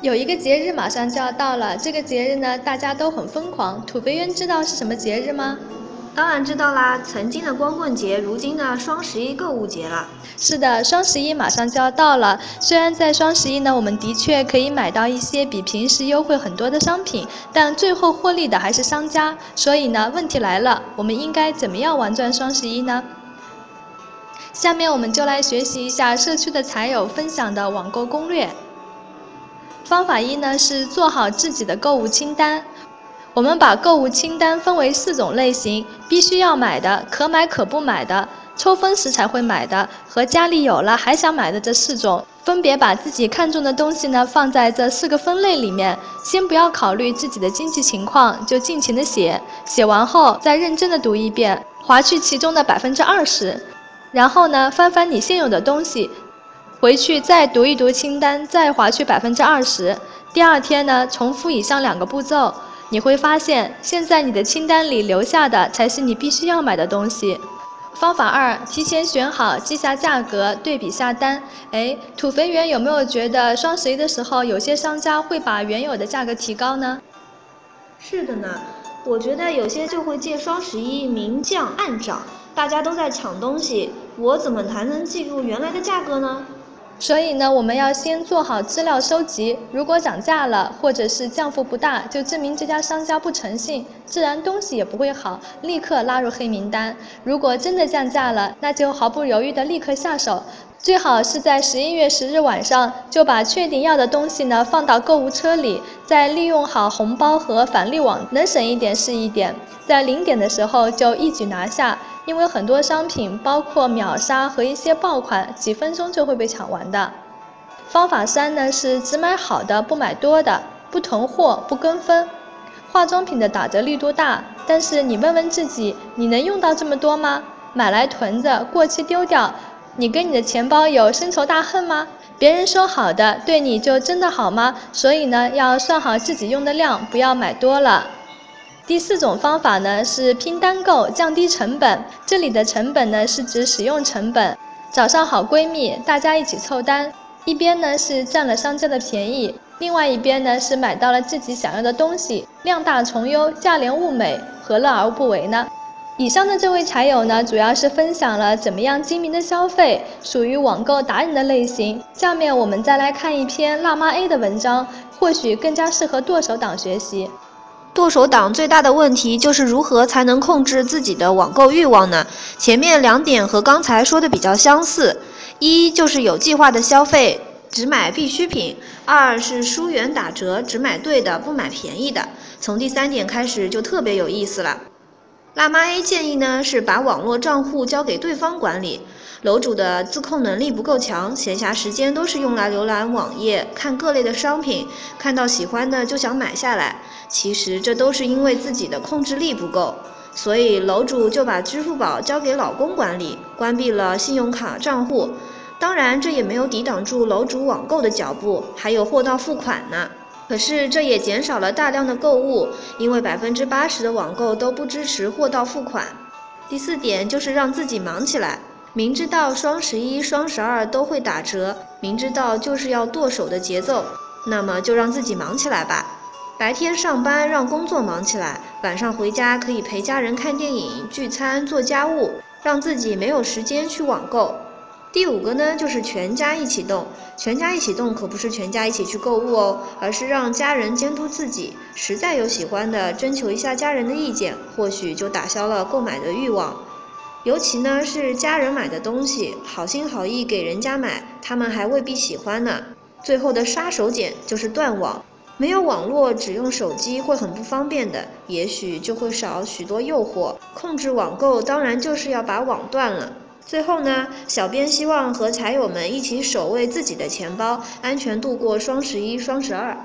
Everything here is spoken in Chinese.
有一个节日马上就要到了，这个节日呢，大家都很疯狂。土肥圆知道是什么节日吗？当然知道啦，曾经的光棍节，如今的双十一购物节了。是的，双十一马上就要到了。虽然在双十一呢，我们的确可以买到一些比平时优惠很多的商品，但最后获利的还是商家。所以呢，问题来了，我们应该怎么样玩转双十一呢？下面我们就来学习一下社区的财友分享的网购攻略。方法一呢是做好自己的购物清单。我们把购物清单分为四种类型：必须要买的、可买可不买的、抽风时才会买的和家里有了还想买的这四种。分别把自己看中的东西呢放在这四个分类里面。先不要考虑自己的经济情况，就尽情的写。写完后再认真的读一遍，划去其中的百分之二十。然后呢，翻翻你现有的东西。回去再读一读清单，再划去百分之二十。第二天呢，重复以上两个步骤，你会发现，现在你的清单里留下的才是你必须要买的东西。方法二，提前选好，记下价格，对比下单。哎，土肥圆有没有觉得双十一的时候，有些商家会把原有的价格提高呢？是的呢，我觉得有些就会借双十一明降暗涨，大家都在抢东西，我怎么才能记住原来的价格呢？所以呢，我们要先做好资料收集。如果涨价了，或者是降幅不大，就证明这家商家不诚信，自然东西也不会好，立刻拉入黑名单。如果真的降价了，那就毫不犹豫的立刻下手。最好是在十一月十日晚上就把确定要的东西呢放到购物车里，再利用好红包和返利网，能省一点是一点。在零点的时候就一举拿下。因为很多商品，包括秒杀和一些爆款，几分钟就会被抢完的。方法三呢是只买好的，不买多的，不囤货，不跟风。化妆品的打折力度大，但是你问问自己，你能用到这么多吗？买来囤着，过期丢掉，你跟你的钱包有深仇大恨吗？别人说好的，对你就真的好吗？所以呢，要算好自己用的量，不要买多了。第四种方法呢是拼单购，降低成本。这里的成本呢是指使用成本。找上好闺蜜，大家一起凑单，一边呢是占了商家的便宜，另外一边呢是买到了自己想要的东西，量大从优，价廉物美，何乐而不为呢？以上的这位财友呢，主要是分享了怎么样精明的消费，属于网购达人的类型。下面我们再来看一篇辣妈 A 的文章，或许更加适合剁手党学习。剁手党最大的问题就是如何才能控制自己的网购欲望呢？前面两点和刚才说的比较相似，一就是有计划的消费，只买必需品；二是疏远打折，只买对的，不买便宜的。从第三点开始就特别有意思了。辣妈 A 建议呢是把网络账户交给对方管理。楼主的自控能力不够强，闲暇时间都是用来浏览网页、看各类的商品，看到喜欢的就想买下来。其实这都是因为自己的控制力不够，所以楼主就把支付宝交给老公管理，关闭了信用卡账户。当然，这也没有抵挡住楼主网购的脚步，还有货到付款呢。可是这也减少了大量的购物，因为百分之八十的网购都不支持货到付款。第四点就是让自己忙起来。明知道双十一、双十二都会打折，明知道就是要剁手的节奏，那么就让自己忙起来吧。白天上班让工作忙起来，晚上回家可以陪家人看电影、聚餐、做家务，让自己没有时间去网购。第五个呢，就是全家一起动。全家一起动可不是全家一起去购物哦，而是让家人监督自己，实在有喜欢的，征求一下家人的意见，或许就打消了购买的欲望。尤其呢是家人买的东西，好心好意给人家买，他们还未必喜欢呢。最后的杀手锏就是断网，没有网络，只用手机会很不方便的，也许就会少许多诱惑。控制网购当然就是要把网断了。最后呢，小编希望和财友们一起守卫自己的钱包，安全度过双十一、双十二。